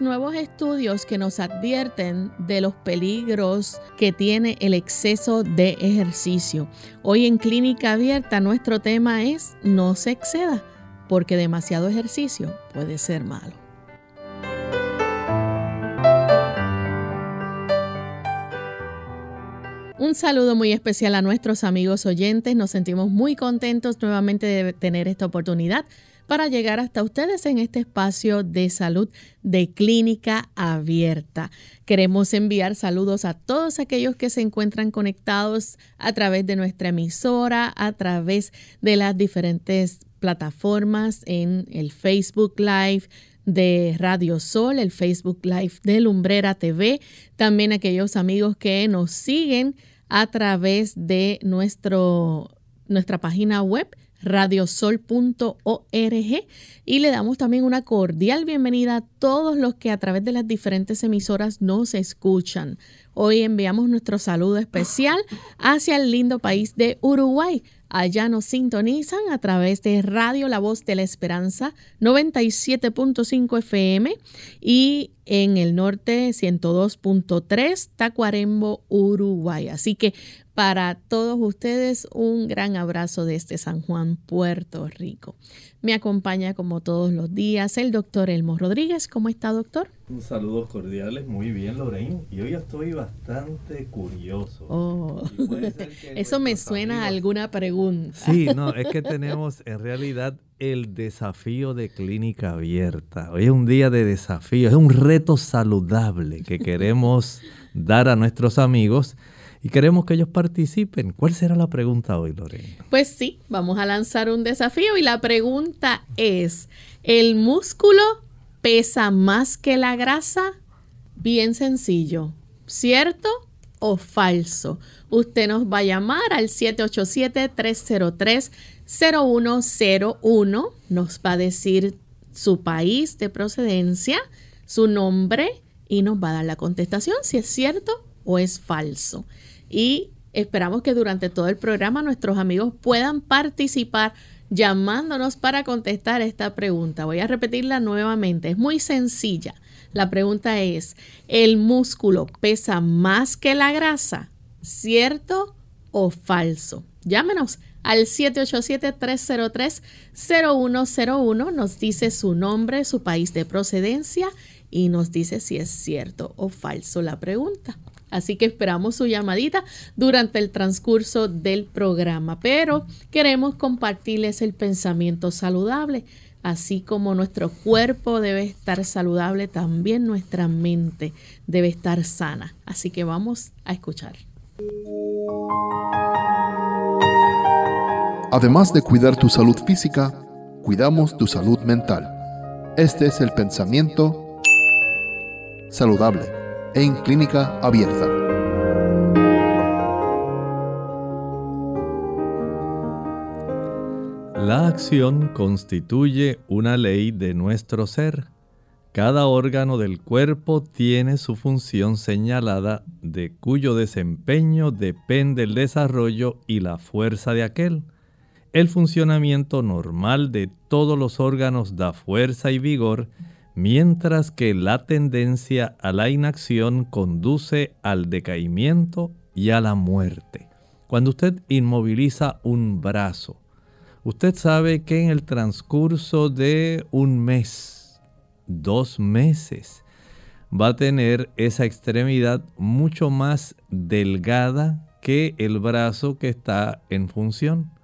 Nuevos estudios que nos advierten de los peligros que tiene el exceso de ejercicio. Hoy en Clínica Abierta nuestro tema es no se exceda, porque demasiado ejercicio puede ser malo. Un saludo muy especial a nuestros amigos oyentes. Nos sentimos muy contentos nuevamente de tener esta oportunidad para llegar hasta ustedes en este espacio de salud de clínica abierta. Queremos enviar saludos a todos aquellos que se encuentran conectados a través de nuestra emisora, a través de las diferentes plataformas en el Facebook Live de Radio Sol, el Facebook Live de Lumbrera TV, también aquellos amigos que nos siguen a través de nuestro, nuestra página web radiosol.org y le damos también una cordial bienvenida a todos los que a través de las diferentes emisoras nos escuchan. Hoy enviamos nuestro saludo especial hacia el lindo país de Uruguay. Allá nos sintonizan a través de Radio La Voz de la Esperanza 97.5 FM y en el norte 102.3 Tacuarembo, Uruguay. Así que para todos ustedes un gran abrazo desde San Juan, Puerto Rico. Me acompaña como todos los días el doctor Elmo Rodríguez. ¿Cómo está, doctor? Un saludos cordiales, muy bien, Lorraine. Y hoy estoy bastante curioso. Oh. Eso me suena a alguna pregunta. Sí, no, es que tenemos en realidad el desafío de clínica abierta. Hoy es un día de desafío, es un reto saludable que queremos dar a nuestros amigos y queremos que ellos participen. ¿Cuál será la pregunta hoy, Lorena? Pues sí, vamos a lanzar un desafío y la pregunta es, ¿el músculo pesa más que la grasa? Bien sencillo, ¿cierto o falso? Usted nos va a llamar al 787-303-0101, nos va a decir su país de procedencia, su nombre y nos va a dar la contestación si es cierto o es falso y esperamos que durante todo el programa nuestros amigos puedan participar llamándonos para contestar esta pregunta. Voy a repetirla nuevamente, es muy sencilla. La pregunta es, ¿el músculo pesa más que la grasa? ¿Cierto o falso? Llámenos al 787-303-0101, nos dice su nombre, su país de procedencia y nos dice si es cierto o falso la pregunta. Así que esperamos su llamadita durante el transcurso del programa, pero queremos compartirles el pensamiento saludable. Así como nuestro cuerpo debe estar saludable, también nuestra mente debe estar sana. Así que vamos a escuchar. Además de cuidar tu salud física, cuidamos tu salud mental. Este es el pensamiento saludable en clínica abierta. La acción constituye una ley de nuestro ser. Cada órgano del cuerpo tiene su función señalada de cuyo desempeño depende el desarrollo y la fuerza de aquel. El funcionamiento normal de todos los órganos da fuerza y vigor mientras que la tendencia a la inacción conduce al decaimiento y a la muerte. Cuando usted inmoviliza un brazo, usted sabe que en el transcurso de un mes, dos meses, va a tener esa extremidad mucho más delgada que el brazo que está en función.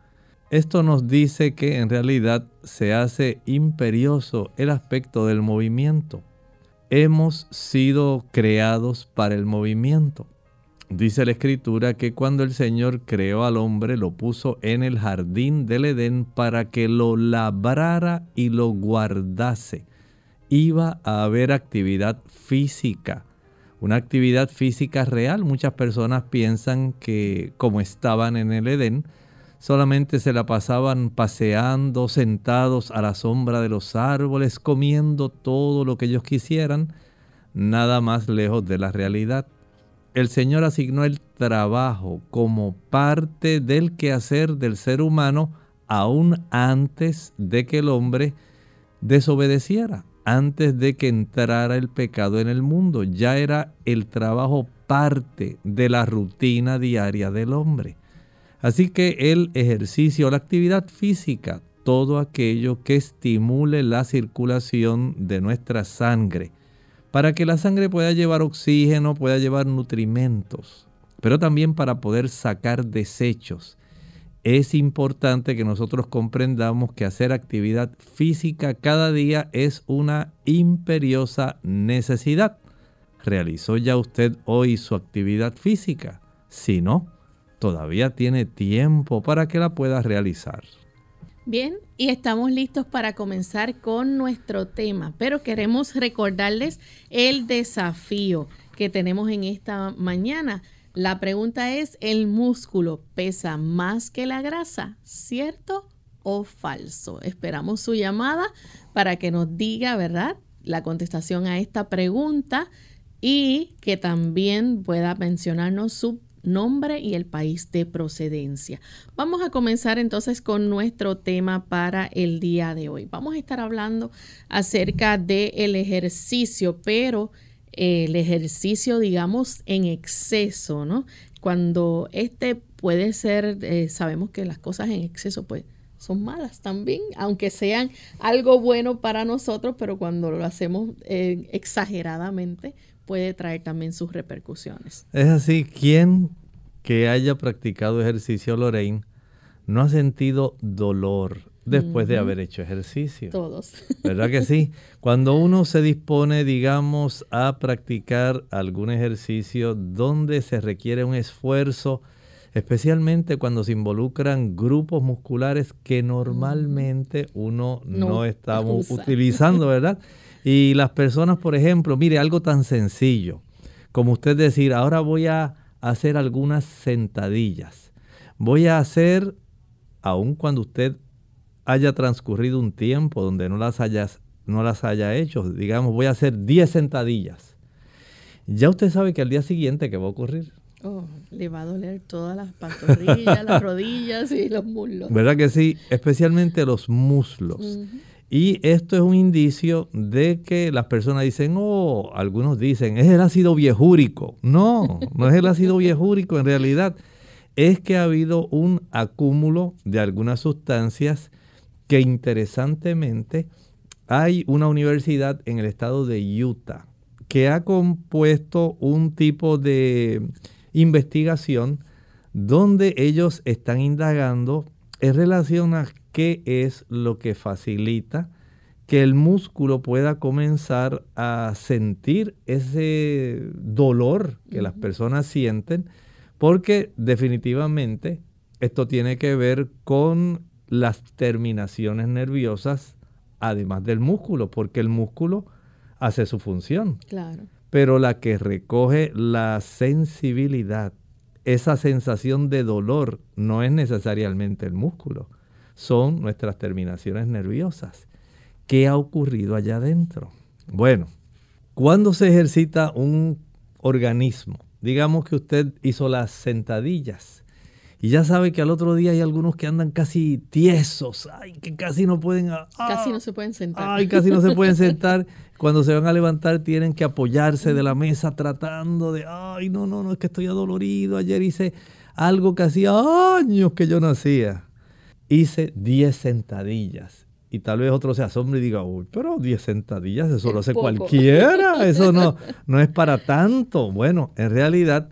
Esto nos dice que en realidad se hace imperioso el aspecto del movimiento. Hemos sido creados para el movimiento. Dice la escritura que cuando el Señor creó al hombre lo puso en el jardín del Edén para que lo labrara y lo guardase. Iba a haber actividad física, una actividad física real. Muchas personas piensan que como estaban en el Edén, solamente se la pasaban paseando, sentados a la sombra de los árboles, comiendo todo lo que ellos quisieran, nada más lejos de la realidad el Señor asignó el trabajo como parte del quehacer del ser humano aún antes de que el hombre desobedeciera, antes de que entrara el pecado en el mundo. Ya era el trabajo parte de la rutina diaria del hombre. Así que el ejercicio, la actividad física, todo aquello que estimule la circulación de nuestra sangre, para que la sangre pueda llevar oxígeno, pueda llevar nutrimentos, pero también para poder sacar desechos. Es importante que nosotros comprendamos que hacer actividad física cada día es una imperiosa necesidad. ¿Realizó ya usted hoy su actividad física? Si no, todavía tiene tiempo para que la pueda realizar. Bien, y estamos listos para comenzar con nuestro tema, pero queremos recordarles el desafío que tenemos en esta mañana. La pregunta es, ¿el músculo pesa más que la grasa? ¿Cierto o falso? Esperamos su llamada para que nos diga, ¿verdad? La contestación a esta pregunta y que también pueda mencionarnos su nombre y el país de procedencia. Vamos a comenzar entonces con nuestro tema para el día de hoy. Vamos a estar hablando acerca del ejercicio, pero el ejercicio, digamos, en exceso, ¿no? Cuando este puede ser, eh, sabemos que las cosas en exceso, pues, son malas también, aunque sean algo bueno para nosotros, pero cuando lo hacemos eh, exageradamente, puede traer también sus repercusiones. Es así, ¿quién que haya practicado ejercicio, Lorraine, no ha sentido dolor después de haber hecho ejercicio? Todos. ¿Verdad que sí? Cuando uno se dispone, digamos, a practicar algún ejercicio donde se requiere un esfuerzo, especialmente cuando se involucran grupos musculares que normalmente uno no, no estamos utilizando, ¿verdad? Y las personas, por ejemplo, mire, algo tan sencillo como usted decir, ahora voy a hacer algunas sentadillas. Voy a hacer, aun cuando usted haya transcurrido un tiempo donde no las, no las haya hecho, digamos, voy a hacer 10 sentadillas. Ya usted sabe que al día siguiente, ¿qué va a ocurrir? Oh, le va a doler todas las pantorrillas, las rodillas y los muslos. ¿Verdad que sí? Especialmente los muslos. Y esto es un indicio de que las personas dicen, oh, algunos dicen, es el ácido viejúrico. No, no es el ácido viejúrico en realidad. Es que ha habido un acúmulo de algunas sustancias que interesantemente hay una universidad en el estado de Utah que ha compuesto un tipo de investigación donde ellos están indagando en relación a qué es lo que facilita que el músculo pueda comenzar a sentir ese dolor que las personas sienten, porque definitivamente esto tiene que ver con las terminaciones nerviosas, además del músculo, porque el músculo hace su función. Claro. Pero la que recoge la sensibilidad, esa sensación de dolor, no es necesariamente el músculo son nuestras terminaciones nerviosas. ¿Qué ha ocurrido allá adentro? Bueno, cuando se ejercita un organismo, digamos que usted hizo las sentadillas y ya sabe que al otro día hay algunos que andan casi tiesos, ay, que casi no pueden... Ah, casi no se pueden sentar. Ay, casi no se pueden sentar. Cuando se van a levantar tienen que apoyarse de la mesa tratando de, ay, no, no, no, es que estoy adolorido. Ayer hice algo que hacía años que yo no hacía hice 10 sentadillas. Y tal vez otro se asombre y diga, uy, pero 10 sentadillas, eso lo hace cualquiera, eso no, no es para tanto. Bueno, en realidad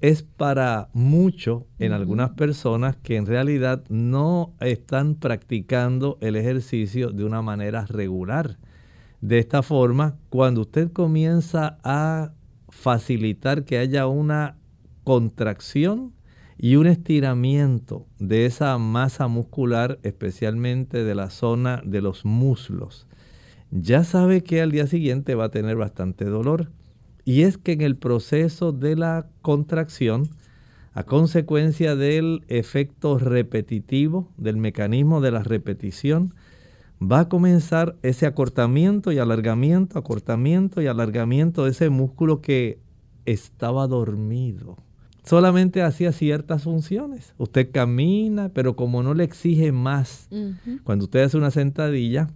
es para mucho en algunas personas que en realidad no están practicando el ejercicio de una manera regular. De esta forma, cuando usted comienza a facilitar que haya una contracción y un estiramiento de esa masa muscular, especialmente de la zona de los muslos, ya sabe que al día siguiente va a tener bastante dolor. Y es que en el proceso de la contracción, a consecuencia del efecto repetitivo, del mecanismo de la repetición, va a comenzar ese acortamiento y alargamiento, acortamiento y alargamiento de ese músculo que estaba dormido solamente hacía ciertas funciones. Usted camina, pero como no le exige más, cuando usted hace una sentadilla,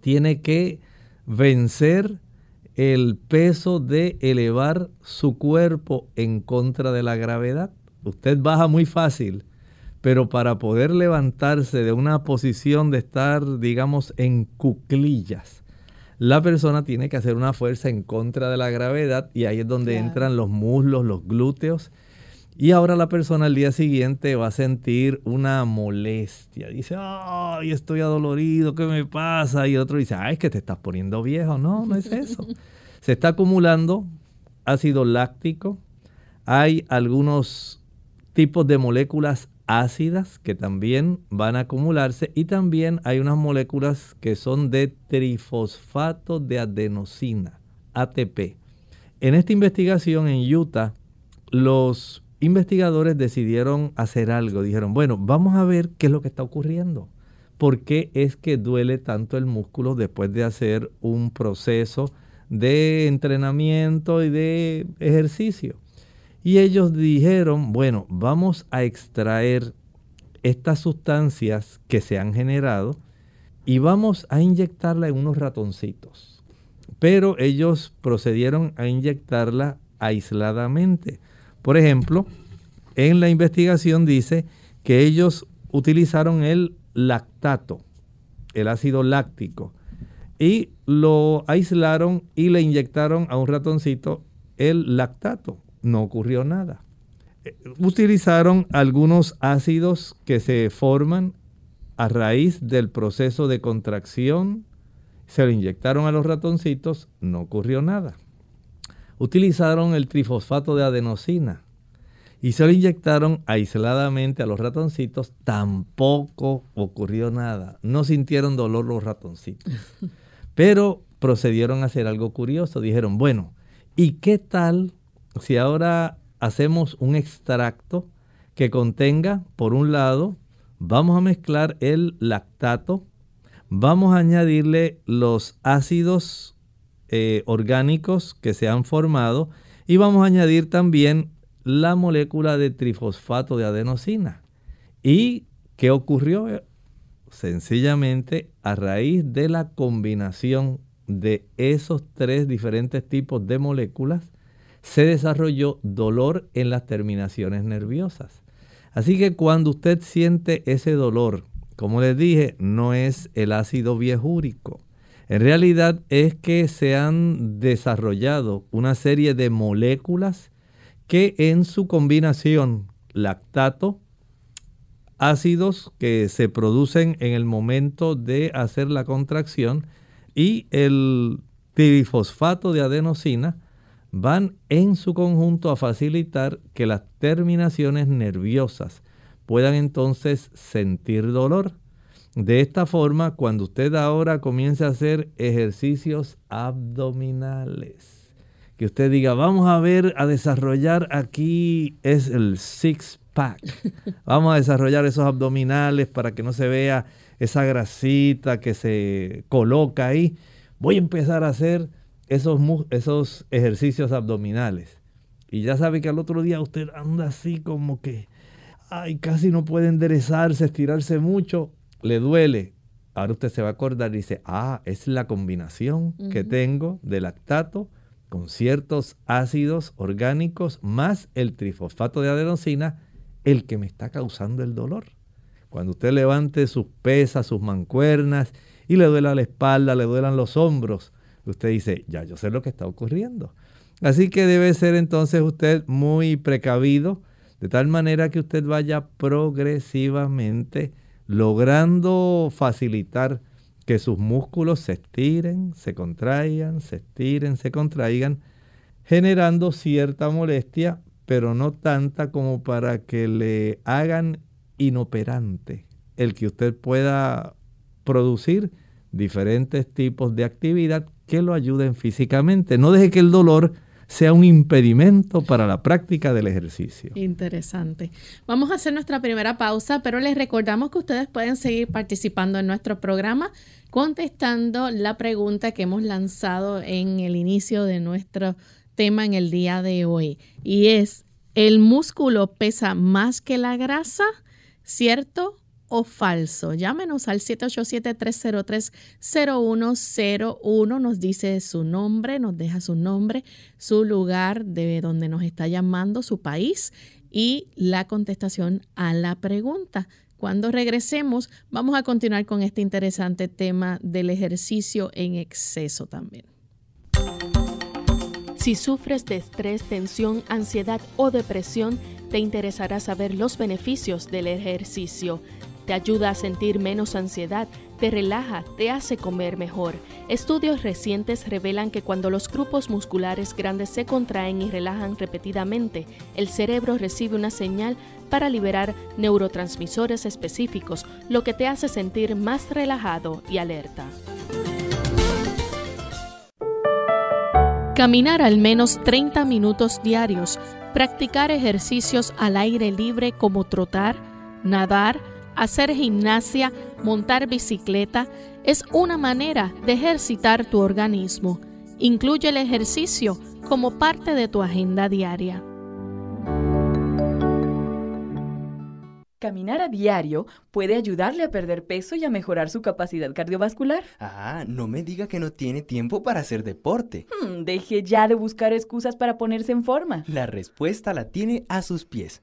tiene que vencer el peso de elevar su cuerpo en contra de la gravedad. Usted baja muy fácil, pero para poder levantarse de una posición de estar, digamos, en cuclillas, la persona tiene que hacer una fuerza en contra de la gravedad y ahí es donde entran los muslos, los glúteos. Y ahora la persona al día siguiente va a sentir una molestia. Dice, ay, estoy adolorido, ¿qué me pasa? Y otro dice, ay, es que te estás poniendo viejo. No, no es eso. Se está acumulando ácido láctico. Hay algunos tipos de moléculas ácidas que también van a acumularse y también hay unas moléculas que son de trifosfato de adenosina, ATP. En esta investigación en Utah, los investigadores decidieron hacer algo. Dijeron, bueno, vamos a ver qué es lo que está ocurriendo. ¿Por qué es que duele tanto el músculo después de hacer un proceso de entrenamiento y de ejercicio? Y ellos dijeron, bueno, vamos a extraer estas sustancias que se han generado y vamos a inyectarla en unos ratoncitos. Pero ellos procedieron a inyectarla aisladamente. Por ejemplo, en la investigación dice que ellos utilizaron el lactato, el ácido láctico, y lo aislaron y le inyectaron a un ratoncito el lactato no ocurrió nada. Eh, utilizaron algunos ácidos que se forman a raíz del proceso de contracción, se lo inyectaron a los ratoncitos, no ocurrió nada. Utilizaron el trifosfato de adenosina y se lo inyectaron aisladamente a los ratoncitos, tampoco ocurrió nada. No sintieron dolor los ratoncitos. Pero procedieron a hacer algo curioso. Dijeron, bueno, ¿y qué tal si ahora hacemos un extracto que contenga, por un lado, vamos a mezclar el lactato, vamos a añadirle los ácidos eh, orgánicos que se han formado y vamos a añadir también la molécula de trifosfato de adenosina. ¿Y qué ocurrió? Sencillamente a raíz de la combinación de esos tres diferentes tipos de moléculas, se desarrolló dolor en las terminaciones nerviosas. Así que cuando usted siente ese dolor, como les dije, no es el ácido viejúrico. En realidad es que se han desarrollado una serie de moléculas que en su combinación lactato, ácidos que se producen en el momento de hacer la contracción y el trifosfato de adenosina, van en su conjunto a facilitar que las terminaciones nerviosas puedan entonces sentir dolor. De esta forma, cuando usted ahora comience a hacer ejercicios abdominales, que usted diga, vamos a ver, a desarrollar aquí es el six pack. Vamos a desarrollar esos abdominales para que no se vea esa grasita que se coloca ahí. Voy a empezar a hacer esos, esos ejercicios abdominales. Y ya sabe que al otro día usted anda así como que, ay, casi no puede enderezarse, estirarse mucho, le duele. Ahora usted se va a acordar y dice, ah, es la combinación que tengo de lactato con ciertos ácidos orgánicos más el trifosfato de adenosina, el que me está causando el dolor. Cuando usted levante sus pesas, sus mancuernas y le duela la espalda, le duelan los hombros, usted dice, ya yo sé lo que está ocurriendo. Así que debe ser entonces usted muy precavido, de tal manera que usted vaya progresivamente logrando facilitar que sus músculos se estiren, se contraigan, se estiren, se contraigan, generando cierta molestia, pero no tanta como para que le hagan inoperante el que usted pueda producir diferentes tipos de actividad que lo ayuden físicamente. No deje que el dolor sea un impedimento para la práctica del ejercicio. Interesante. Vamos a hacer nuestra primera pausa, pero les recordamos que ustedes pueden seguir participando en nuestro programa contestando la pregunta que hemos lanzado en el inicio de nuestro tema en el día de hoy. Y es, ¿el músculo pesa más que la grasa? ¿Cierto o falso. Llámenos al 787-303-0101, nos dice su nombre, nos deja su nombre, su lugar de donde nos está llamando, su país y la contestación a la pregunta. Cuando regresemos, vamos a continuar con este interesante tema del ejercicio en exceso también. Si sufres de estrés, tensión, ansiedad o depresión, te interesará saber los beneficios del ejercicio te ayuda a sentir menos ansiedad, te relaja, te hace comer mejor. Estudios recientes revelan que cuando los grupos musculares grandes se contraen y relajan repetidamente, el cerebro recibe una señal para liberar neurotransmisores específicos, lo que te hace sentir más relajado y alerta. Caminar al menos 30 minutos diarios, practicar ejercicios al aire libre como trotar, nadar, hacer gimnasia, montar bicicleta, es una manera de ejercitar tu organismo. Incluye el ejercicio como parte de tu agenda diaria. Caminar a diario puede ayudarle a perder peso y a mejorar su capacidad cardiovascular. Ah, no me diga que no tiene tiempo para hacer deporte. Hmm, deje ya de buscar excusas para ponerse en forma. La respuesta la tiene a sus pies.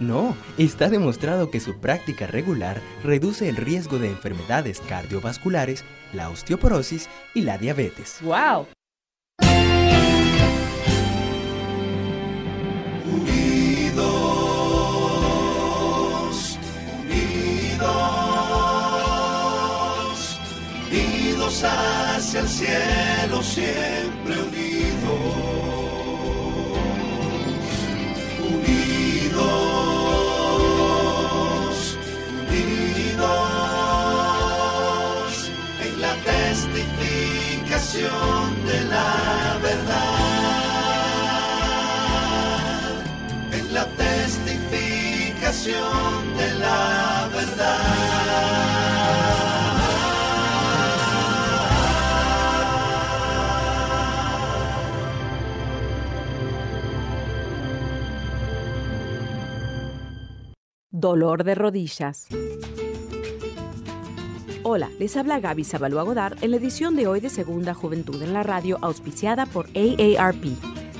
no, está demostrado que su práctica regular reduce el riesgo de enfermedades cardiovasculares, la osteoporosis y la diabetes. ¡Wow! Unidos, unidos, unidos hacia el cielo, siempre unidos. De la verdad, en la testificación de la verdad. Dolor de rodillas. Hola, les habla Gaby Sabalua Godard en la edición de hoy de Segunda Juventud en la Radio, auspiciada por AARP.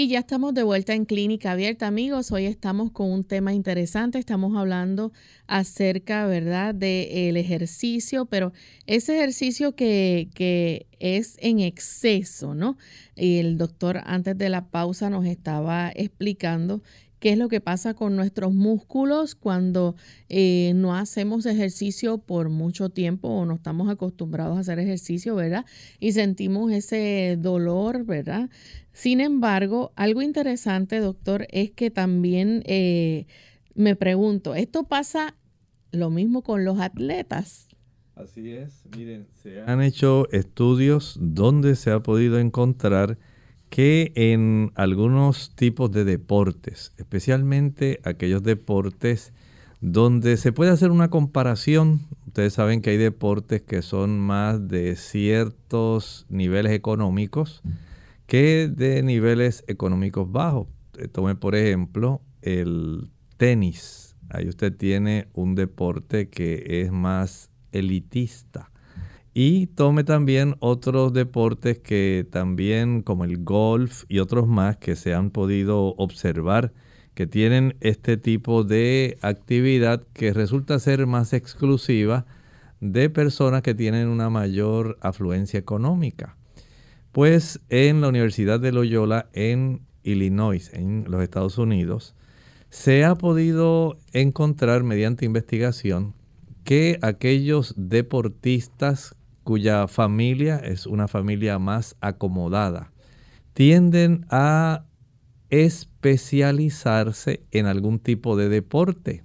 Y ya estamos de vuelta en Clínica Abierta, amigos. Hoy estamos con un tema interesante. Estamos hablando acerca, ¿verdad?, del ejercicio, pero ese ejercicio que, que es en exceso, ¿no? El doctor antes de la pausa nos estaba explicando qué es lo que pasa con nuestros músculos cuando eh, no hacemos ejercicio por mucho tiempo o no estamos acostumbrados a hacer ejercicio, ¿verdad? Y sentimos ese dolor, ¿verdad? Sin embargo, algo interesante, doctor, es que también eh, me pregunto, ¿esto pasa lo mismo con los atletas? Así es, miren, se han hecho estudios donde se ha podido encontrar que en algunos tipos de deportes, especialmente aquellos deportes donde se puede hacer una comparación, ustedes saben que hay deportes que son más de ciertos niveles económicos que de niveles económicos bajos. Eh, tome por ejemplo el tenis. Ahí usted tiene un deporte que es más elitista. Y tome también otros deportes que también, como el golf y otros más que se han podido observar, que tienen este tipo de actividad que resulta ser más exclusiva de personas que tienen una mayor afluencia económica. Pues en la Universidad de Loyola en Illinois, en los Estados Unidos, se ha podido encontrar mediante investigación que aquellos deportistas cuya familia es una familia más acomodada, tienden a especializarse en algún tipo de deporte.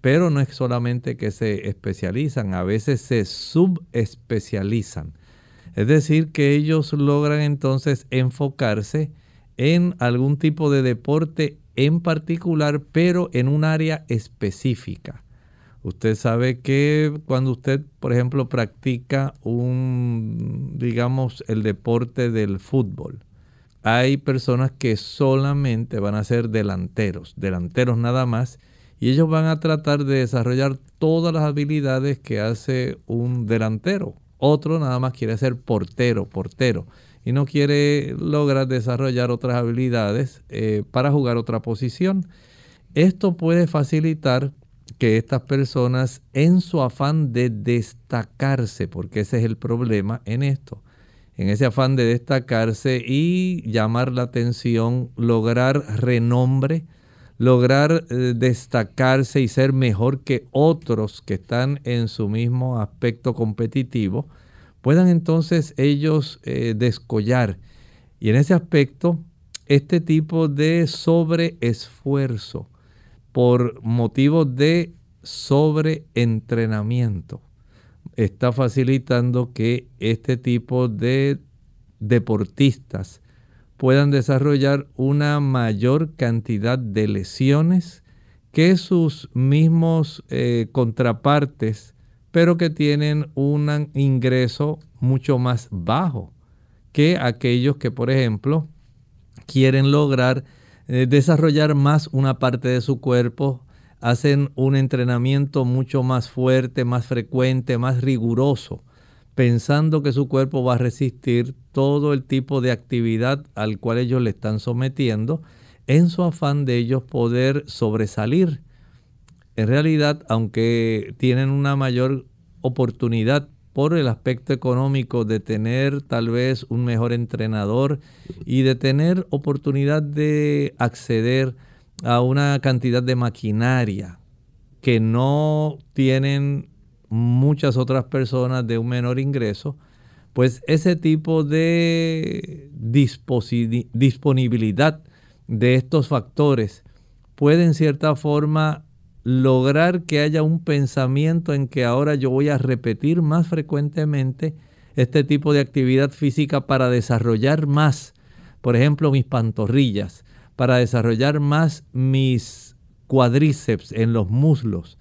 Pero no es solamente que se especializan, a veces se subespecializan. Es decir, que ellos logran entonces enfocarse en algún tipo de deporte en particular, pero en un área específica. Usted sabe que cuando usted, por ejemplo, practica un, digamos, el deporte del fútbol, hay personas que solamente van a ser delanteros, delanteros nada más, y ellos van a tratar de desarrollar todas las habilidades que hace un delantero. Otro nada más quiere ser portero, portero, y no quiere lograr desarrollar otras habilidades eh, para jugar otra posición. Esto puede facilitar que estas personas en su afán de destacarse, porque ese es el problema en esto, en ese afán de destacarse y llamar la atención, lograr renombre, lograr eh, destacarse y ser mejor que otros que están en su mismo aspecto competitivo, puedan entonces ellos eh, descollar. Y en ese aspecto, este tipo de sobreesfuerzo, por motivos de sobreentrenamiento. Está facilitando que este tipo de deportistas puedan desarrollar una mayor cantidad de lesiones que sus mismos eh, contrapartes, pero que tienen un ingreso mucho más bajo que aquellos que, por ejemplo, quieren lograr eh, desarrollar más una parte de su cuerpo, hacen un entrenamiento mucho más fuerte, más frecuente, más riguroso, pensando que su cuerpo va a resistir todo el tipo de actividad al cual ellos le están sometiendo, en su afán de ellos poder sobresalir. En realidad, aunque tienen una mayor oportunidad por el aspecto económico de tener tal vez un mejor entrenador y de tener oportunidad de acceder a una cantidad de maquinaria que no tienen muchas otras personas de un menor ingreso, pues ese tipo de disponibilidad de estos factores puede en cierta forma lograr que haya un pensamiento en que ahora yo voy a repetir más frecuentemente este tipo de actividad física para desarrollar más, por ejemplo, mis pantorrillas, para desarrollar más mis cuadríceps en los muslos.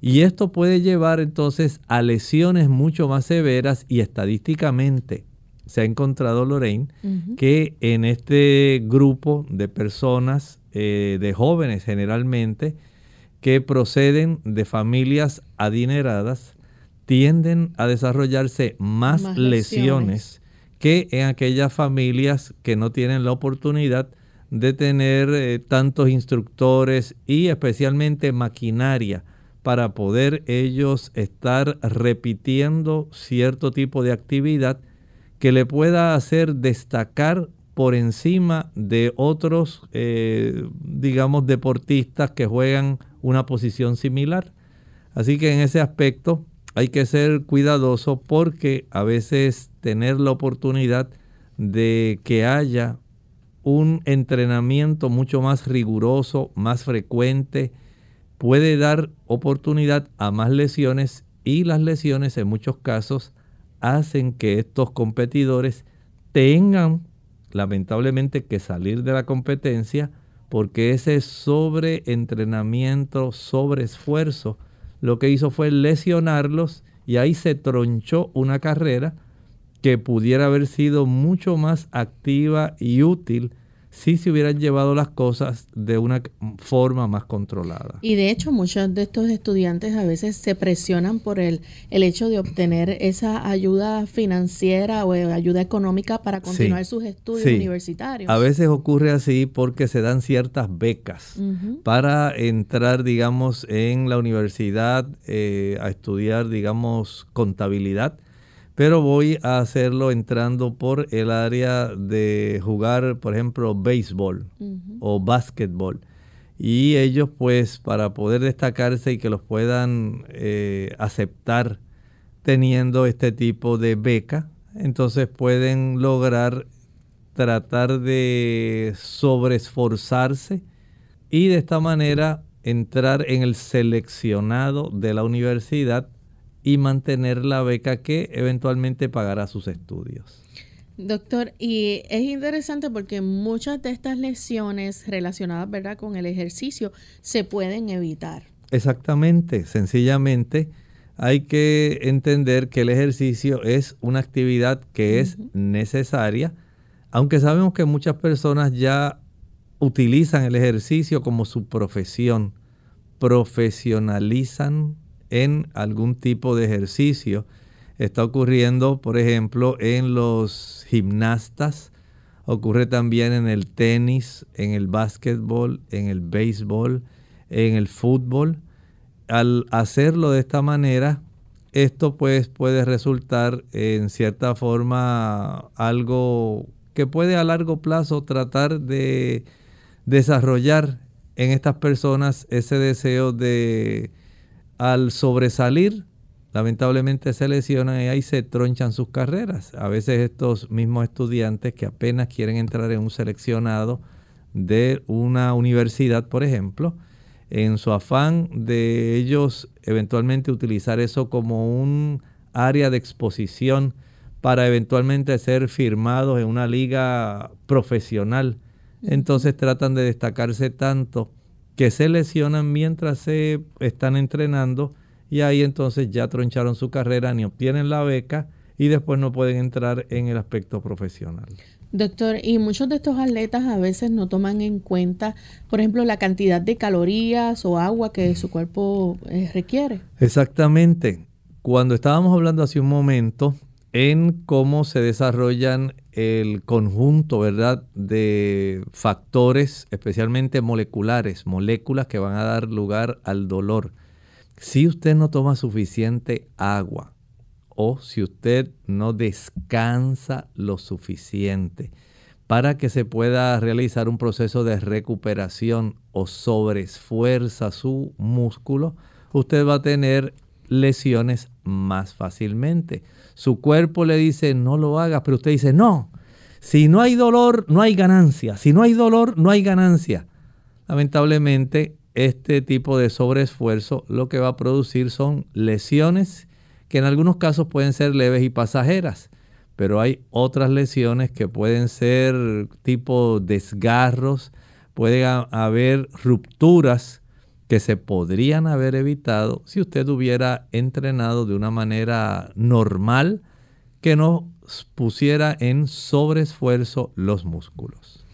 Y esto puede llevar entonces a lesiones mucho más severas y estadísticamente se ha encontrado, Lorraine, que en este grupo de personas, eh, de jóvenes generalmente, que proceden de familias adineradas, tienden a desarrollarse más, lesiones. que en aquellas familias que no tienen la oportunidad de tener eh, tantos instructores y especialmente maquinaria para poder ellos estar repitiendo cierto tipo de actividad que le pueda hacer destacar por encima de otros, eh, digamos, deportistas que juegan una posición similar. Así que en ese aspecto hay que ser cuidadoso porque a veces tener la oportunidad de que haya un entrenamiento mucho más riguroso, más frecuente, puede dar oportunidad a más lesiones y las lesiones en muchos casos hacen que estos competidores tengan lamentablemente que salir de la competencia porque ese sobreentrenamiento, sobreesfuerzo, lo que hizo fue lesionarlos y ahí se tronchó una carrera que pudiera haber sido mucho más activa y útil si se hubieran llevado las cosas de una forma más controlada. Y de hecho muchos de estos estudiantes a veces se presionan por el, el hecho de obtener esa ayuda financiera o ayuda económica para continuar sus estudios universitarios. A veces ocurre así porque se dan ciertas becas para entrar, digamos, en la universidad eh, a estudiar, digamos, contabilidad pero voy a hacerlo entrando por el área de jugar, por ejemplo, béisbol o básquetbol. Y ellos pues para poder destacarse y que los puedan eh, aceptar teniendo este tipo de beca, entonces pueden lograr tratar de sobreesforzarse y de esta manera entrar en el seleccionado de la universidad y mantener la beca que eventualmente pagará sus estudios. Doctor, y es interesante porque muchas de estas lesiones relacionadas ¿verdad? con el ejercicio se pueden evitar. Exactamente, sencillamente hay que entender que el ejercicio es una actividad que es necesaria, aunque sabemos que muchas personas ya utilizan el ejercicio como su profesión, profesionalizan en algún tipo de ejercicio. Está ocurriendo, por ejemplo, en los gimnastas, ocurre también en el tenis, en el básquetbol, en el béisbol, en el fútbol. Al hacerlo de esta manera, esto pues puede resultar en cierta forma algo que puede a largo plazo tratar de desarrollar en estas personas ese deseo de al sobresalir, lamentablemente se lesionan y ahí se tronchan sus carreras. A veces estos mismos estudiantes que apenas quieren entrar en un seleccionado de una universidad, por ejemplo, en su afán de ellos eventualmente utilizar eso como un área de exposición para eventualmente ser firmados en una liga profesional. Entonces tratan de destacarse tanto que se lesionan mientras se están entrenando y ahí entonces ya troncharon su carrera ni obtienen la beca y después no pueden entrar en el aspecto profesional. Doctor, y muchos de estos atletas a veces no toman en cuenta, por ejemplo, la cantidad de calorías o agua que su cuerpo eh, requiere. Exactamente. Cuando estábamos hablando hace un momento en cómo se desarrollan el conjunto, ¿verdad?, de factores, especialmente moleculares, moléculas que van a dar lugar al dolor. Si usted no toma suficiente agua, o si usted no descansa lo suficiente para que se pueda realizar un proceso de recuperación o sobreesfuerza su músculo, usted va a tener lesiones más fácilmente. Su cuerpo le dice no lo hagas, pero usted dice no. Si no hay dolor, no hay ganancia. Si no hay dolor, no hay ganancia. Lamentablemente, este tipo de sobreesfuerzo lo que va a producir son lesiones que en algunos casos pueden ser leves y pasajeras, pero hay otras lesiones que pueden ser tipo desgarros, puede haber rupturas que se podrían haber evitado si usted hubiera entrenado de una manera normal que no pusiera en sobreesfuerzo los músculos.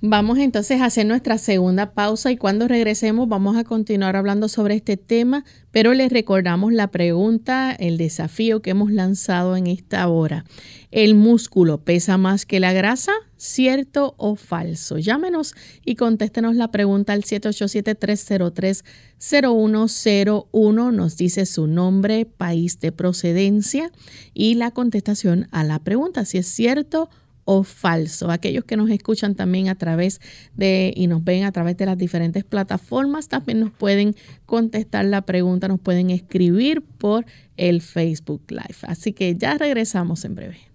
Vamos entonces a hacer nuestra segunda pausa y cuando regresemos vamos a continuar hablando sobre este tema, pero les recordamos la pregunta, el desafío que hemos lanzado en esta hora. ¿El músculo pesa más que la grasa? ¿Cierto o falso? Llámenos y contéstenos la pregunta al 787-303-0101. Nos dice su nombre, país de procedencia y la contestación a la pregunta, si es cierto o falso. Aquellos que nos escuchan también a través de y nos ven a través de las diferentes plataformas también nos pueden contestar la pregunta, nos pueden escribir por el Facebook Live. Así que ya regresamos en breve.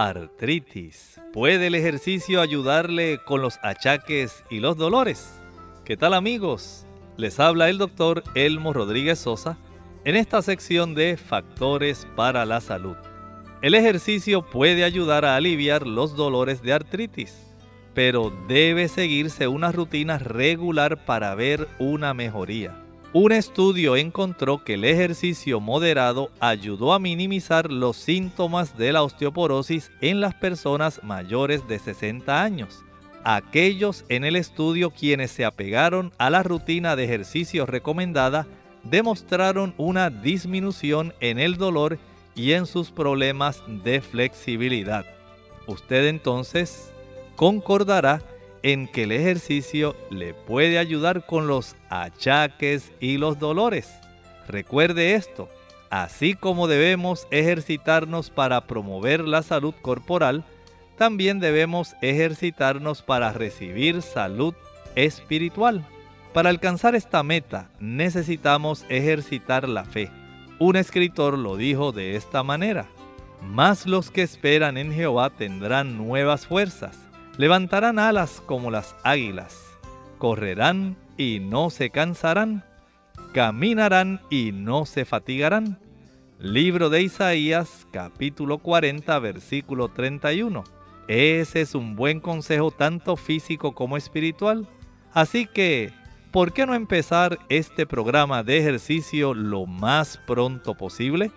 Artritis. ¿Puede el ejercicio ayudarle con los achaques y los dolores? ¿Qué tal amigos? Les habla el doctor Elmo Rodríguez Sosa en esta sección de Factores para la Salud. El ejercicio puede ayudar a aliviar los dolores de artritis, pero debe seguirse una rutina regular para ver una mejoría. Un estudio encontró que el ejercicio moderado ayudó a minimizar los síntomas de la osteoporosis en las personas mayores de 60 años. Aquellos en el estudio quienes se apegaron a la rutina de ejercicio recomendada demostraron una disminución en el dolor y en sus problemas de flexibilidad. Usted entonces concordará en que el ejercicio le puede ayudar con los achaques y los dolores. Recuerde esto, así como debemos ejercitarnos para promover la salud corporal, también debemos ejercitarnos para recibir salud espiritual. Para alcanzar esta meta necesitamos ejercitar la fe un escritor lo dijo de esta manera, Más los que esperan en Jehová tendrán nuevas fuerzas, levantarán alas como las águilas, correrán y no se cansarán, caminarán y no se fatigarán. Libro de Isaías capítulo 40 versículo 31. Ese es un buen consejo tanto físico como espiritual. Así que ¿por qué no empezar este programa de ejercicio lo más pronto posible?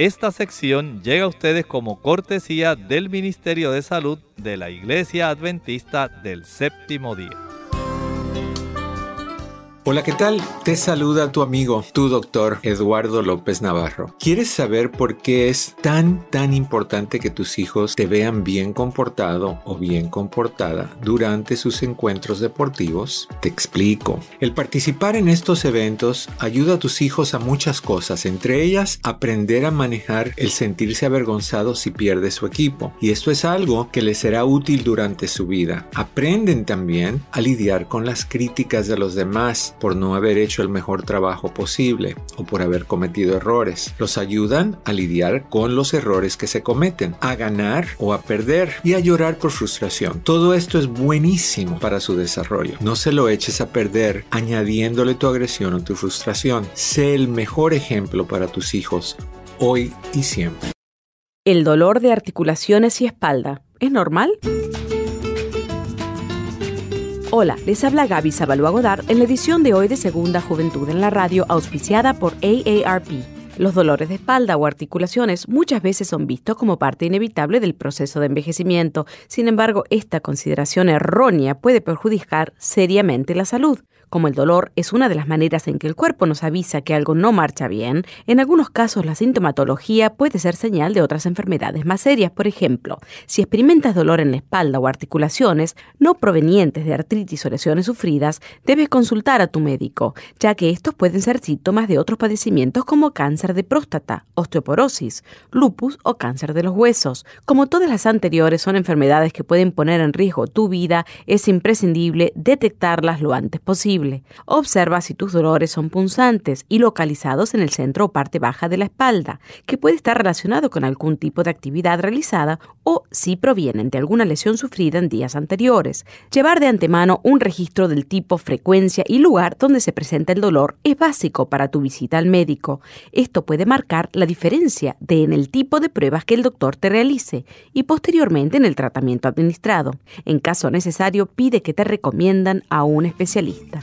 Esta sección llega a ustedes como cortesía del Ministerio de Salud de la Iglesia Adventista del Séptimo Día. Hola, ¿qué tal? Te saluda tu amigo, tu doctor Eduardo López Navarro. ¿Quieres saber por qué es tan, tan importante que tus hijos te vean bien comportado o bien comportada durante sus encuentros deportivos? Te explico. El participar en estos eventos ayuda a tus hijos a muchas cosas, entre ellas aprender a manejar el sentirse avergonzado si pierde su equipo. Y esto es algo que les será útil durante su vida. Aprenden también a lidiar con las críticas de los demás por no haber hecho el mejor trabajo posible o por haber cometido errores. Los ayudan a lidiar con los errores que se cometen, a ganar o a perder y a llorar por frustración. Todo esto es buenísimo para su desarrollo. No se lo eches a perder añadiéndole tu agresión o tu frustración. Sé el mejor ejemplo para tus hijos hoy y siempre. El dolor de articulaciones y espalda, ¿es normal? Hola, les habla Gaby Zabalúa Godard en la edición de hoy de Segunda Juventud en la Radio, auspiciada por AARP. Los dolores de espalda o articulaciones muchas veces son vistos como parte inevitable del proceso de envejecimiento. Sin embargo, esta consideración errónea puede perjudicar seriamente la salud. Como el dolor es una de las maneras en que el cuerpo nos avisa que algo no marcha bien, en algunos casos la sintomatología puede ser señal de otras enfermedades más serias. Por ejemplo, si experimentas dolor en la espalda o articulaciones no provenientes de artritis o lesiones sufridas, debes consultar a tu médico, ya que estos pueden ser síntomas de otros padecimientos como cáncer de próstata, osteoporosis, lupus o cáncer de los huesos. Como todas las anteriores son enfermedades que pueden poner en riesgo tu vida, es imprescindible detectarlas lo antes posible Observa si tus dolores son punzantes y localizados en el centro o parte baja de la espalda, que puede estar relacionado con algún tipo de actividad realizada o si provienen de alguna lesión sufrida en días anteriores. Llevar de antemano un registro del tipo, frecuencia y lugar donde se presenta el dolor es básico para tu visita al médico. Esto puede marcar la diferencia de en el tipo de pruebas que el doctor te realice y posteriormente en el tratamiento administrado. En caso necesario, pide que te recomiendan a un especialista.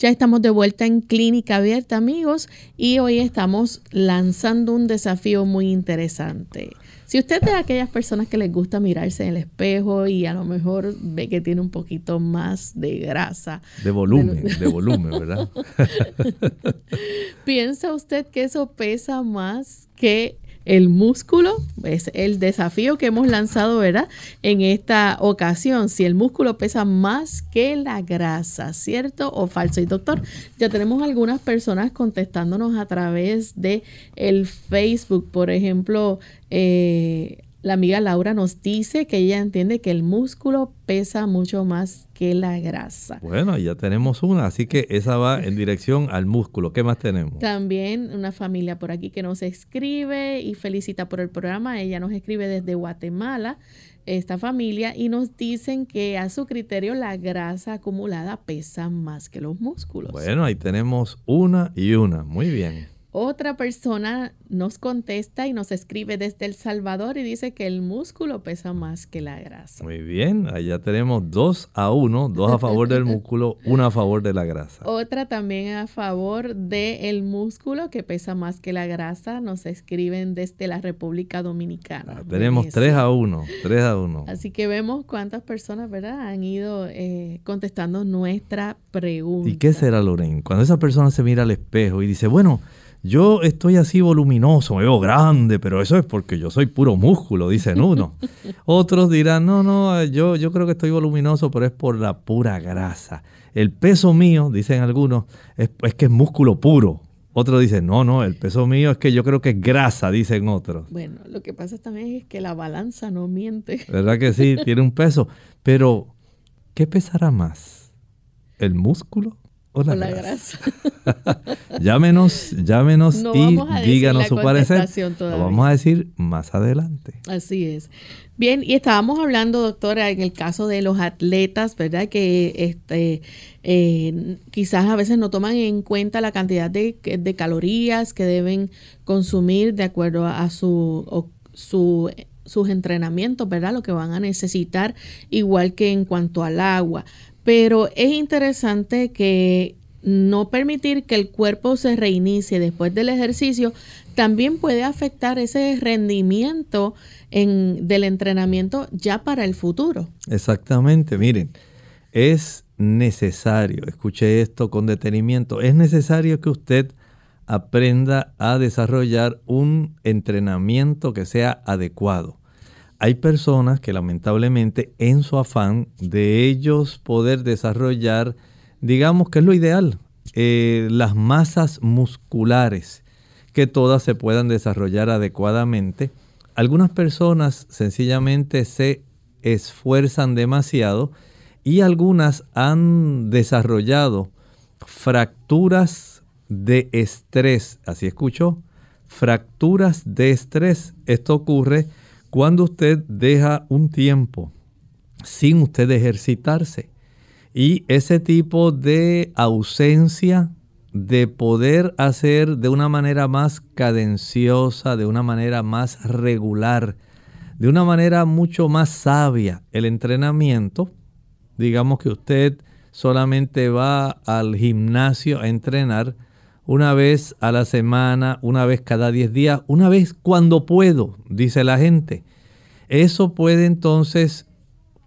Ya estamos de vuelta en Clínica Abierta, amigos, y hoy estamos lanzando un desafío muy interesante. Si usted es de aquellas personas que les gusta mirarse en el espejo y a lo mejor ve que tiene un poquito más de grasa. De volumen, de, de volumen, ¿verdad? ¿Piensa usted que eso pesa más que el músculo, es el desafío que hemos lanzado, ¿verdad? En esta ocasión, si el músculo pesa más que la grasa, ¿cierto o falso? Y doctor, ya tenemos algunas personas contestándonos a través de el Facebook, por ejemplo, eh, la amiga Laura nos dice que ella entiende que el músculo pesa mucho más que la grasa. Bueno, ya tenemos una, así que esa va en dirección al músculo. ¿Qué más tenemos? También una familia por aquí que nos escribe y felicita por el programa. Ella nos escribe desde Guatemala, esta familia, y nos dicen que a su criterio la grasa acumulada pesa más que los músculos. Bueno, ahí tenemos una y una. Muy bien. Otra persona nos contesta y nos escribe desde El Salvador y dice que el músculo pesa más que la grasa. Muy bien, allá tenemos dos a uno, dos a favor del músculo, una a favor de la grasa. Otra también a favor del músculo que pesa más que la grasa, nos escriben desde la República Dominicana. Ah, tenemos tres a uno, tres a uno. Así que vemos cuántas personas, ¿verdad?, han ido eh, contestando nuestra pregunta. ¿Y qué será, Loren? Cuando esa persona se mira al espejo y dice, bueno, yo estoy así voluminoso, me veo grande, pero eso es porque yo soy puro músculo, dicen uno. Otros dirán, no, no, yo, yo creo que estoy voluminoso, pero es por la pura grasa. El peso mío, dicen algunos, es, es que es músculo puro. Otros dicen, no, no, el peso mío es que yo creo que es grasa, dicen otros. Bueno, lo que pasa también es que la balanza no miente. ¿Verdad que sí? Tiene un peso. Pero, ¿qué pesará más? ¿El músculo o la, grasa. llámenos, llámenos y díganos su parecer. Lo vamos a decir más adelante. Así es. Bien, y estábamos hablando, doctora, en el caso de los atletas, ¿verdad? Que este, eh, quizás a veces no toman en cuenta la cantidad de, de calorías que deben consumir de acuerdo a su, su sus entrenamientos, ¿verdad? Lo que van a necesitar, igual que en cuanto al agua. Pero es interesante que no permitir que el cuerpo se reinicie después del ejercicio también puede afectar ese rendimiento en, del entrenamiento ya para el futuro. Exactamente, miren, es necesario, escuche esto con detenimiento, es necesario que usted aprenda a desarrollar un entrenamiento que sea adecuado. Hay personas que lamentablemente en su afán de ellos poder desarrollar, digamos que es lo ideal, eh, las masas musculares, que todas se puedan desarrollar adecuadamente. Algunas personas sencillamente se esfuerzan demasiado y algunas han desarrollado fracturas de estrés. Así escuchó, fracturas de estrés. Esto ocurre cuando usted deja un tiempo sin usted ejercitarse. Y ese tipo de ausencia de poder hacer de una manera más cadenciosa, de una manera más regular, de una manera mucho más sabia el entrenamiento, digamos que usted solamente va al gimnasio a entrenar una vez a la semana, una vez cada 10 días, una vez cuando puedo, dice la gente. Eso puede entonces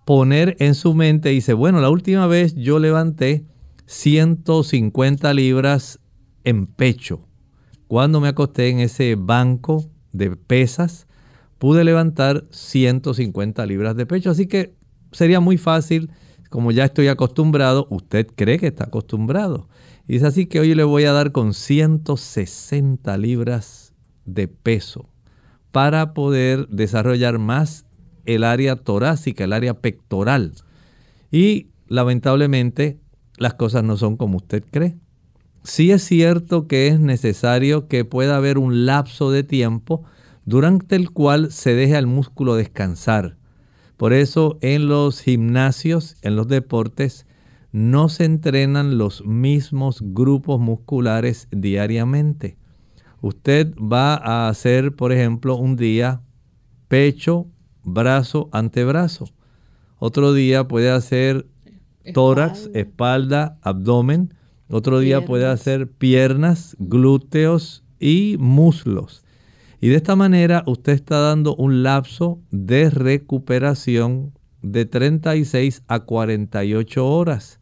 poner en su mente, dice, bueno, la última vez yo levanté 150 libras en pecho. Cuando me acosté en ese banco de pesas, pude levantar 150 libras de pecho. Así que sería muy fácil, como ya estoy acostumbrado, usted cree que está acostumbrado. Y es así que hoy le voy a dar con 160 libras de peso para poder desarrollar más el área torácica, el área pectoral. Y lamentablemente las cosas no son como usted cree. Sí es cierto que es necesario que pueda haber un lapso de tiempo durante el cual se deje al músculo descansar. Por eso en los gimnasios, en los deportes, no se entrenan los mismos grupos musculares diariamente. Usted va a hacer, por ejemplo, un día pecho, brazo, antebrazo. Otro día puede hacer tórax, espalda, abdomen. Otro día puede hacer piernas, glúteos y muslos. Y de esta manera usted está dando un lapso de recuperación de 36 a 48 horas.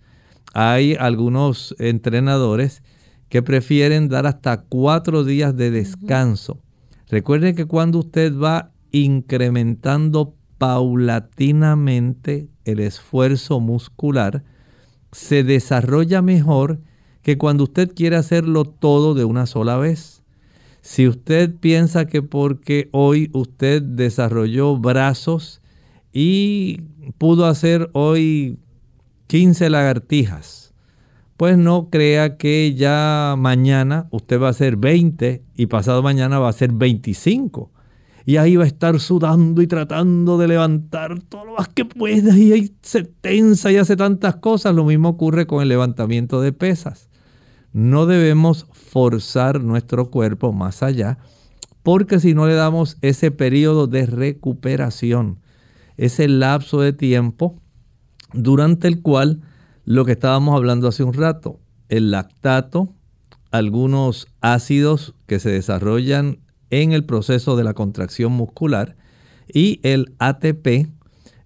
Hay algunos entrenadores que prefieren dar hasta cuatro días de descanso. Recuerde que cuando usted va incrementando paulatinamente el esfuerzo muscular, se desarrolla mejor que cuando usted quiere hacerlo todo de una sola vez. Si usted piensa que porque hoy usted desarrolló brazos y pudo hacer hoy 15 lagartijas, pues no crea que ya mañana usted va a hacer 20 y pasado mañana va a ser 25 y ahí va a estar sudando y tratando de levantar todo lo más que pueda y ahí se tensa y hace tantas cosas. Lo mismo ocurre con el levantamiento de pesas. No debemos forzar nuestro cuerpo más allá porque si no le damos ese periodo de recuperación, ese lapso de tiempo durante el cual lo que estábamos hablando hace un rato, el lactato, algunos ácidos que se desarrollan en el proceso de la contracción muscular y el ATP,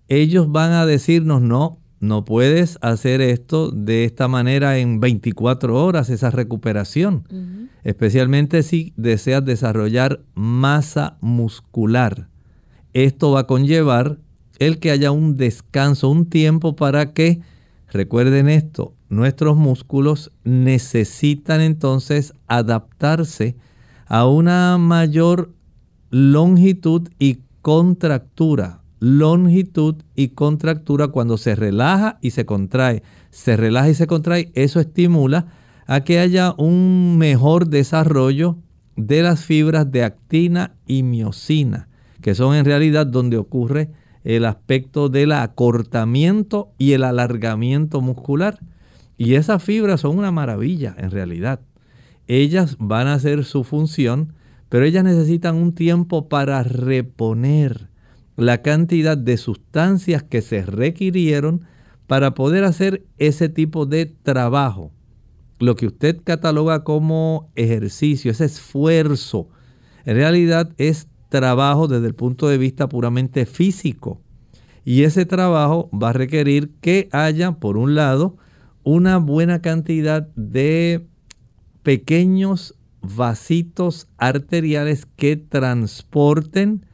ellos van a decirnos no, no puedes hacer esto de esta manera en 24 horas, esa recuperación, especialmente si deseas desarrollar masa muscular. Esto va a conllevar el que haya un descanso, un tiempo para que, recuerden esto, nuestros músculos necesitan entonces adaptarse a una mayor longitud y contractura. Longitud y contractura cuando se relaja y se contrae. Se relaja y se contrae. Eso estimula a que haya un mejor desarrollo de las fibras de actina y miocina, que son en realidad donde ocurre el aspecto del acortamiento y el alargamiento muscular. Y esas fibras son una maravilla en realidad ellas van a hacer su función, pero ellas necesitan un tiempo para reponer la cantidad de sustancias que se requirieron para poder hacer ese tipo de trabajo. Lo que usted cataloga como ejercicio, ese esfuerzo, en realidad es trabajo desde el punto de vista puramente físico. Y ese trabajo va a requerir que haya, por un lado, una buena cantidad de pequeños vasitos arteriales que transporten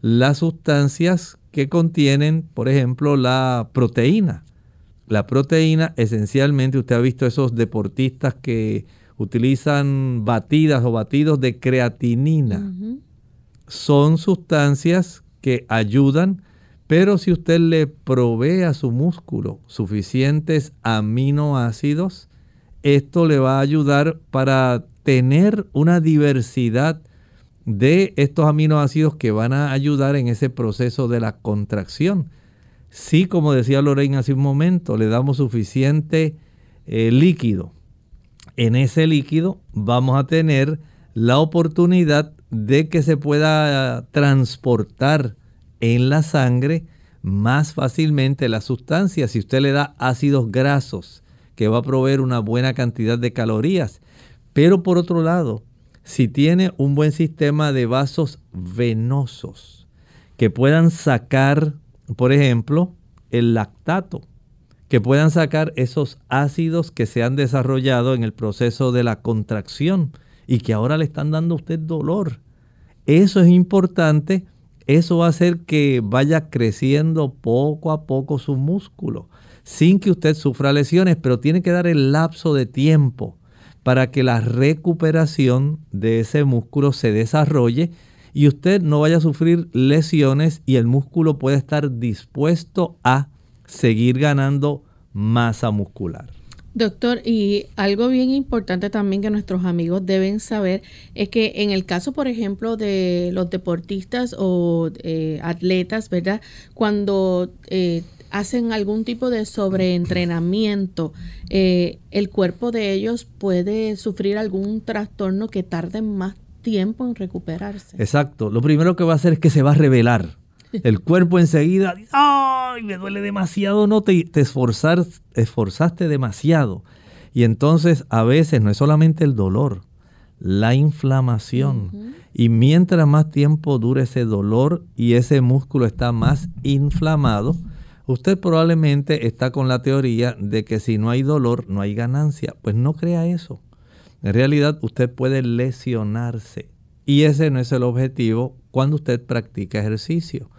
las sustancias que contienen, por ejemplo, la proteína. La proteína, esencialmente, usted ha visto esos deportistas que utilizan batidas o batidos de creatinina. Son sustancias que ayudan, pero si usted le provee a su músculo suficientes aminoácidos, esto le va a ayudar para tener una diversidad de estos aminoácidos que van a ayudar en ese proceso de la contracción. Si, como decía Lorraine hace un momento, le damos suficiente eh, líquido, en ese líquido vamos a tener la oportunidad de que se pueda transportar en la sangre más fácilmente la sustancia. Si usted le da ácidos grasos, que va a proveer una buena cantidad de calorías. Pero por otro lado, si tiene un buen sistema de vasos venosos que puedan sacar, por ejemplo, el lactato, que puedan sacar esos ácidos que se han desarrollado en el proceso de la contracción y que ahora le están dando a usted dolor. Eso es importante, eso va a hacer que vaya creciendo poco a poco su músculo, sin que usted sufra lesiones, pero tiene que dar el lapso de tiempo para que la recuperación de ese músculo se desarrolle y usted no vaya a sufrir lesiones y el músculo pueda estar dispuesto a seguir ganando masa muscular. Doctor, y algo bien importante también que nuestros amigos deben saber es que en el caso, por ejemplo, de los deportistas o eh, atletas, ¿verdad? Cuando eh, hacen algún tipo de sobreentrenamiento, eh, el cuerpo de ellos puede sufrir algún trastorno que tarde más tiempo en recuperarse. Exacto. Lo primero que va a hacer es que se va a revelar. El cuerpo enseguida, ¡ay! Me duele demasiado, no te, te esforzaste demasiado. Y entonces a veces no es solamente el dolor, la inflamación. Y mientras más tiempo dure ese dolor y ese músculo está más inflamado, Usted probablemente está con la teoría de que si no hay dolor, no hay ganancia. Pues no crea eso. En realidad usted puede lesionarse y ese no es el objetivo cuando usted practica ejercicio.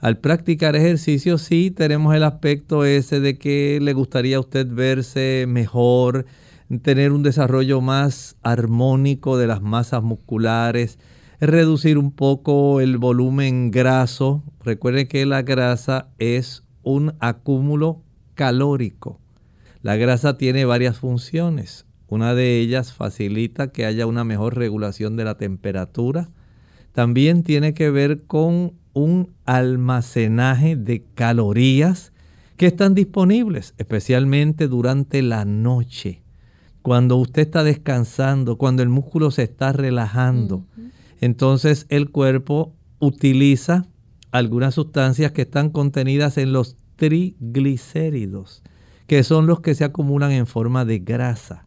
Al practicar ejercicio sí tenemos el aspecto ese de que le gustaría a usted verse mejor, tener un desarrollo más armónico de las masas musculares, reducir un poco el volumen graso. Recuerde que la grasa es un acúmulo calórico. La grasa tiene varias funciones. Una de ellas facilita que haya una mejor regulación de la temperatura. También tiene que ver con un almacenaje de calorías que están disponibles, especialmente durante la noche. Cuando usted está descansando, cuando el músculo se está relajando, entonces el cuerpo utiliza algunas sustancias que están contenidas en los triglicéridos, que son los que se acumulan en forma de grasa.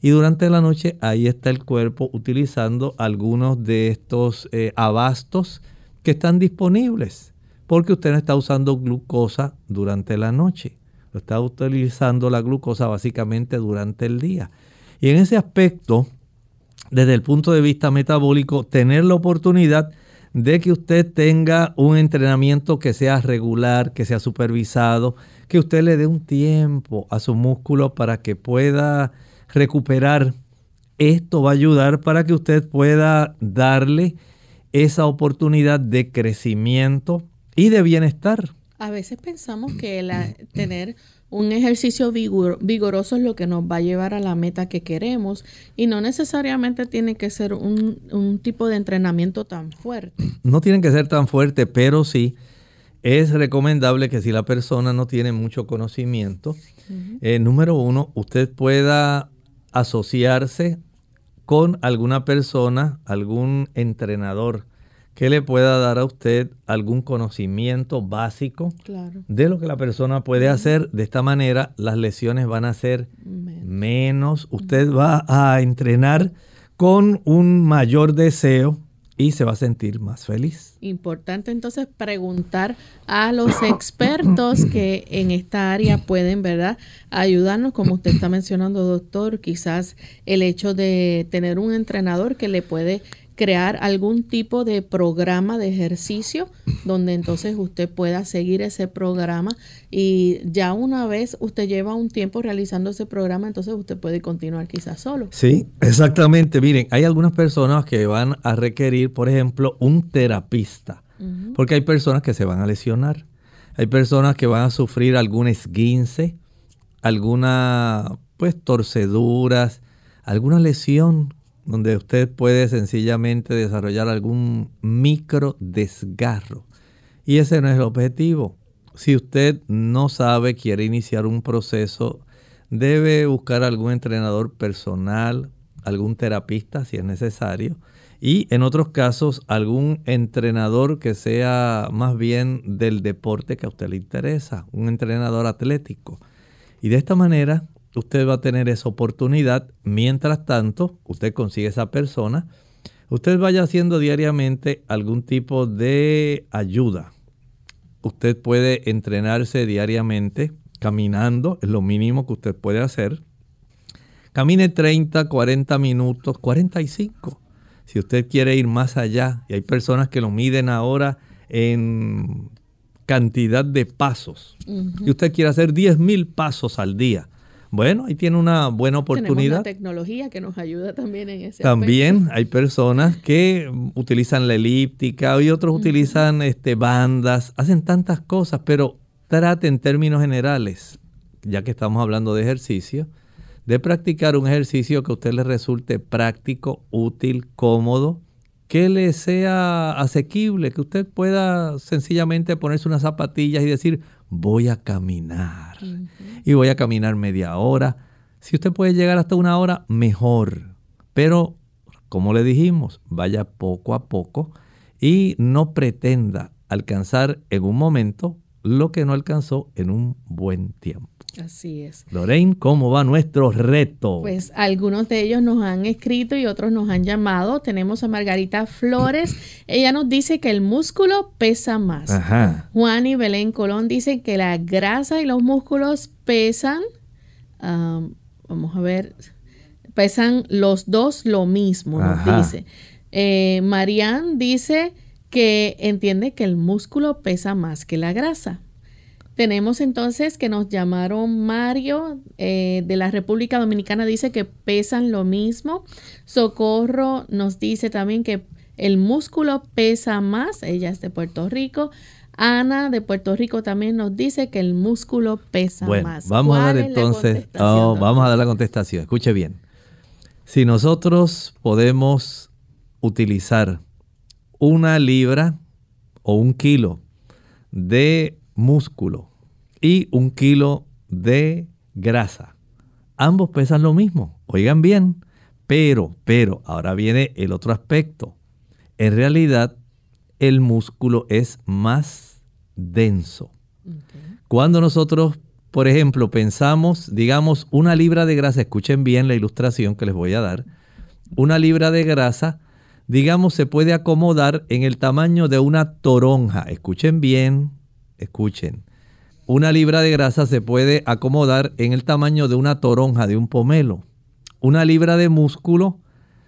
Y durante la noche ahí está el cuerpo utilizando algunos de estos eh, abastos que están disponibles, porque usted no está usando glucosa durante la noche, está utilizando la glucosa básicamente durante el día. Y en ese aspecto, desde el punto de vista metabólico, tener la oportunidad de que usted tenga un entrenamiento que sea regular, que sea supervisado, que usted le dé un tiempo a su músculo para que pueda recuperar. Esto va a ayudar para que usted pueda darle esa oportunidad de crecimiento y de bienestar. A veces pensamos que la, tener un ejercicio vigoroso es lo que nos va a llevar a la meta que queremos y no necesariamente tiene que ser un, tipo de entrenamiento tan fuerte. No tienen que ser tan fuerte, pero sí es recomendable que si la persona no tiene mucho conocimiento, eh, número uno, usted pueda asociarse con alguna persona, algún entrenador que le pueda dar a usted algún conocimiento básico de lo que la persona puede hacer. De esta manera las lesiones van a ser menos. Usted va a entrenar con un mayor deseo y se va a sentir más feliz. Importante entonces preguntar a los expertos que en esta área pueden, ¿verdad?, ayudarnos, como usted está mencionando, doctor, quizás el hecho de tener un entrenador que le puede crear algún tipo de programa de ejercicio donde entonces usted pueda seguir ese programa y ya una vez usted lleva un tiempo realizando ese programa, entonces usted puede continuar quizás solo. Sí, exactamente. Miren, hay algunas personas que van a requerir, por ejemplo, un terapista, porque hay personas que se van a lesionar, hay personas que van a sufrir algún esguince, alguna pues torceduras, alguna lesión donde usted puede sencillamente desarrollar algún micro desgarro. Y ese no es el objetivo. Si usted no sabe, quiere iniciar un proceso, debe buscar algún entrenador personal, algún terapista si es necesario, y en otros casos algún entrenador que sea más bien del deporte que a usted le interesa, un entrenador atlético. Y de esta manera usted va a tener esa oportunidad. Mientras tanto, usted consigue esa persona. Usted vaya haciendo diariamente algún tipo de ayuda. Usted puede entrenarse diariamente caminando, es lo mínimo que usted puede hacer. Camine 30, 40 minutos, 45. Si usted quiere ir más allá, y hay personas que lo miden ahora en cantidad de pasos, y usted quiere hacer 10 mil pasos al día, bueno, ahí tiene una buena oportunidad. Tenemos la tecnología que nos ayuda también en ese También hay personas que utilizan la elíptica y otros utilizan este, bandas, hacen tantas cosas, pero trate en términos generales, ya que estamos hablando de ejercicio, de practicar un ejercicio que a usted le resulte práctico, útil, cómodo, que le sea asequible, que usted pueda sencillamente ponerse unas zapatillas y decir, voy a caminar. Y voy a caminar media hora. Si usted puede llegar hasta una hora, mejor. Pero, como le dijimos, vaya poco a poco y no pretenda alcanzar en un momento lo que no alcanzó en un buen tiempo. Así es. Lorraine, ¿cómo va nuestro reto? Pues algunos de ellos nos han escrito y otros nos han llamado. Tenemos a Margarita Flores. Ella nos dice que el músculo pesa más. Ajá. Juan y Belén Colón dicen que la grasa y los músculos pesan. vamos a ver. Pesan los dos lo mismo, nos dice. Eh, Marianne dice que entiende que el músculo pesa más que la grasa. Tenemos entonces que nos llamaron Mario eh, de la República Dominicana, dice que pesan lo mismo. Socorro nos dice también que el músculo pesa más, ella es de Puerto Rico. Ana de Puerto Rico también nos dice que el músculo pesa más. Vamos a dar entonces, oh, vamos a dar la contestación. Escuche bien. Si nosotros podemos utilizar una libra o un kilo de músculo y un kilo de grasa. Ambos pesan lo mismo, oigan bien, pero, pero, ahora viene el otro aspecto. En realidad, el músculo es más denso. Cuando nosotros, por ejemplo, pensamos, digamos, una libra de grasa, escuchen bien la ilustración que les voy a dar, una libra de grasa, digamos, se puede acomodar en el tamaño de una toronja. Escuchen bien, escuchen, una libra de grasa se puede acomodar en el tamaño de una toronja, de un pomelo. Una libra de músculo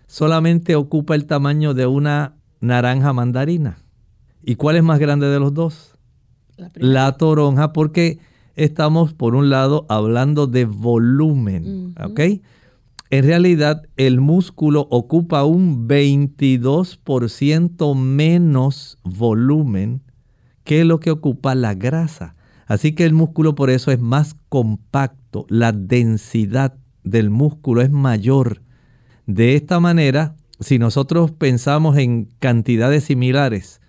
solamente ocupa el tamaño de una naranja mandarina. ¿Y cuál es más grande de los dos? La, toronja, porque estamos por un lado hablando de volumen, ¿ok? En realidad el músculo ocupa un 22% menos volumen que lo que ocupa la grasa. Así que el músculo por eso es más compacto, la densidad del músculo es mayor. De esta manera, si nosotros pensamos en cantidades similares,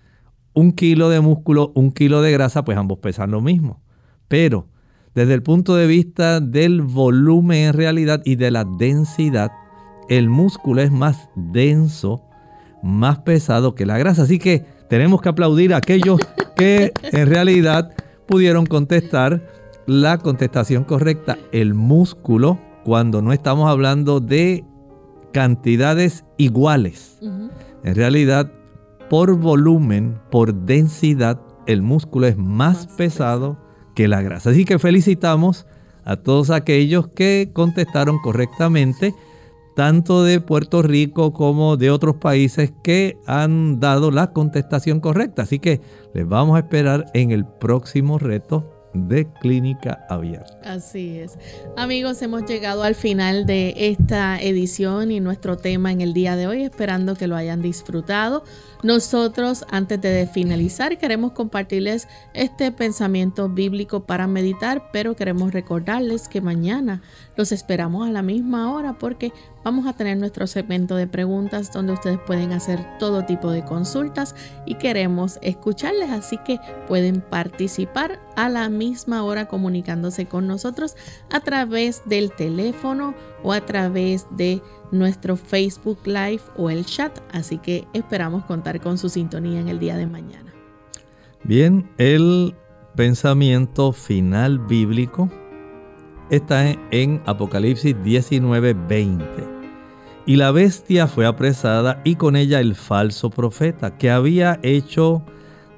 un kilo de músculo, un kilo de grasa, pues ambos pesan lo mismo. Pero desde el punto de vista del volumen en realidad y de la densidad, el músculo es más denso, más pesado que la grasa. Así que tenemos que aplaudir a aquellos que en realidad pudieron contestar la contestación correcta. El músculo, cuando no estamos hablando de cantidades iguales, en realidad por volumen, por densidad, el músculo es más, pesado que la grasa. Así que felicitamos a todos aquellos que contestaron correctamente tanto de Puerto Rico como de otros países que han dado la contestación correcta. Así que les vamos a esperar en el próximo reto de clínica abierta. Así es. Amigos, hemos llegado al final de esta edición y nuestro tema en el día de hoy, esperando que lo hayan disfrutado. Nosotros, antes de finalizar, queremos compartirles este pensamiento bíblico para meditar, pero queremos recordarles que mañana los esperamos a la misma hora porque vamos a tener nuestro segmento de preguntas donde ustedes pueden hacer todo tipo de consultas y queremos escucharles, así que pueden participar a la misma hora comunicándose con nosotros a través del teléfono o a través de nuestro Facebook Live o el chat, así que esperamos contar con su sintonía en el día de mañana. Bien, el pensamiento final bíblico está en Apocalipsis 19:20. Y la bestia fue apresada y con ella el falso profeta, que había hecho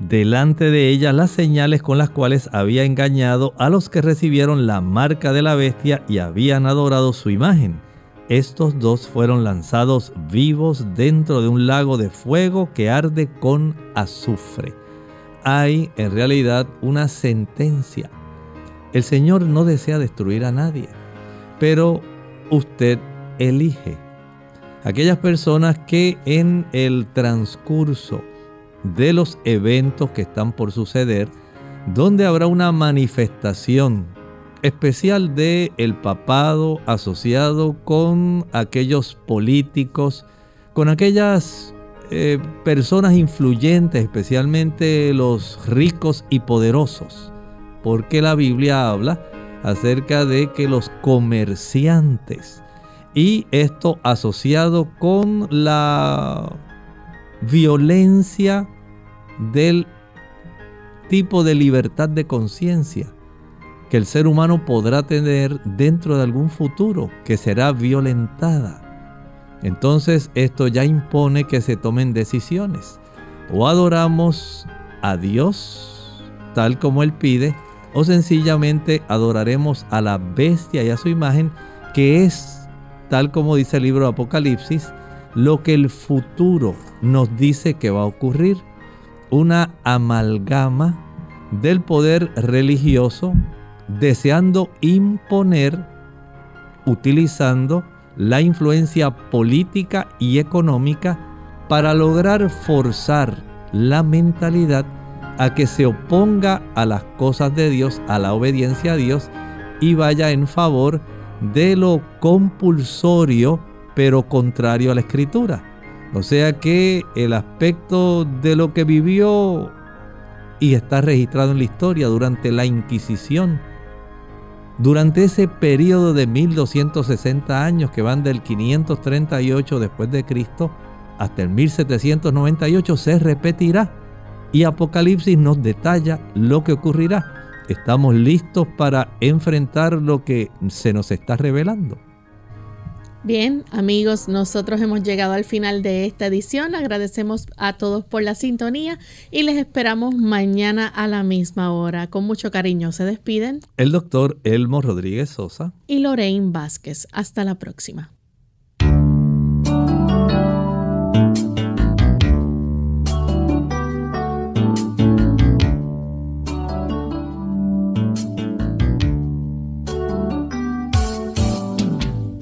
delante de ella las señales con las cuales había engañado a los que recibieron la marca de la bestia y habían adorado su imagen estos dos fueron lanzados vivos dentro de un lago de fuego que arde con azufre. Hay en realidad una sentencia. El Señor no desea destruir a nadie, pero usted elige. Aquellas personas que en el transcurso de los eventos que están por suceder, donde habrá una manifestación especial de el papado asociado con aquellos políticos, con aquellas eh, personas influyentes, especialmente los ricos y poderosos, porque la Biblia habla acerca de que los comerciantes y esto asociado con la violencia del tipo de libertad de conciencia que el ser humano podrá tener dentro de algún futuro que será violentada. Entonces esto ya impone que se tomen decisiones. O adoramos a Dios tal como Él pide, o sencillamente adoraremos a la bestia y a su imagen, que es, tal como dice el libro de Apocalipsis, lo que el futuro nos dice que va a ocurrir. Una amalgama del poder religioso deseando imponer, utilizando la influencia política y económica para lograr forzar la mentalidad a que se oponga a las cosas de Dios, a la obediencia a Dios y vaya en favor de lo compulsorio pero contrario a la escritura. O sea que el aspecto de lo que vivió y está registrado en la historia durante la Inquisición, durante ese periodo de 1260 años que van del 538 después de Cristo hasta el 1798 se repetirá y Apocalipsis nos detalla lo que ocurrirá. Estamos listos para enfrentar lo que se nos está revelando. Bien, amigos, nosotros hemos llegado al final de esta edición. Agradecemos a todos por la sintonía y les esperamos mañana a la misma hora. Con mucho cariño se despiden el doctor Elmo Rodríguez Sosa y Lorraine Vázquez. Hasta la próxima.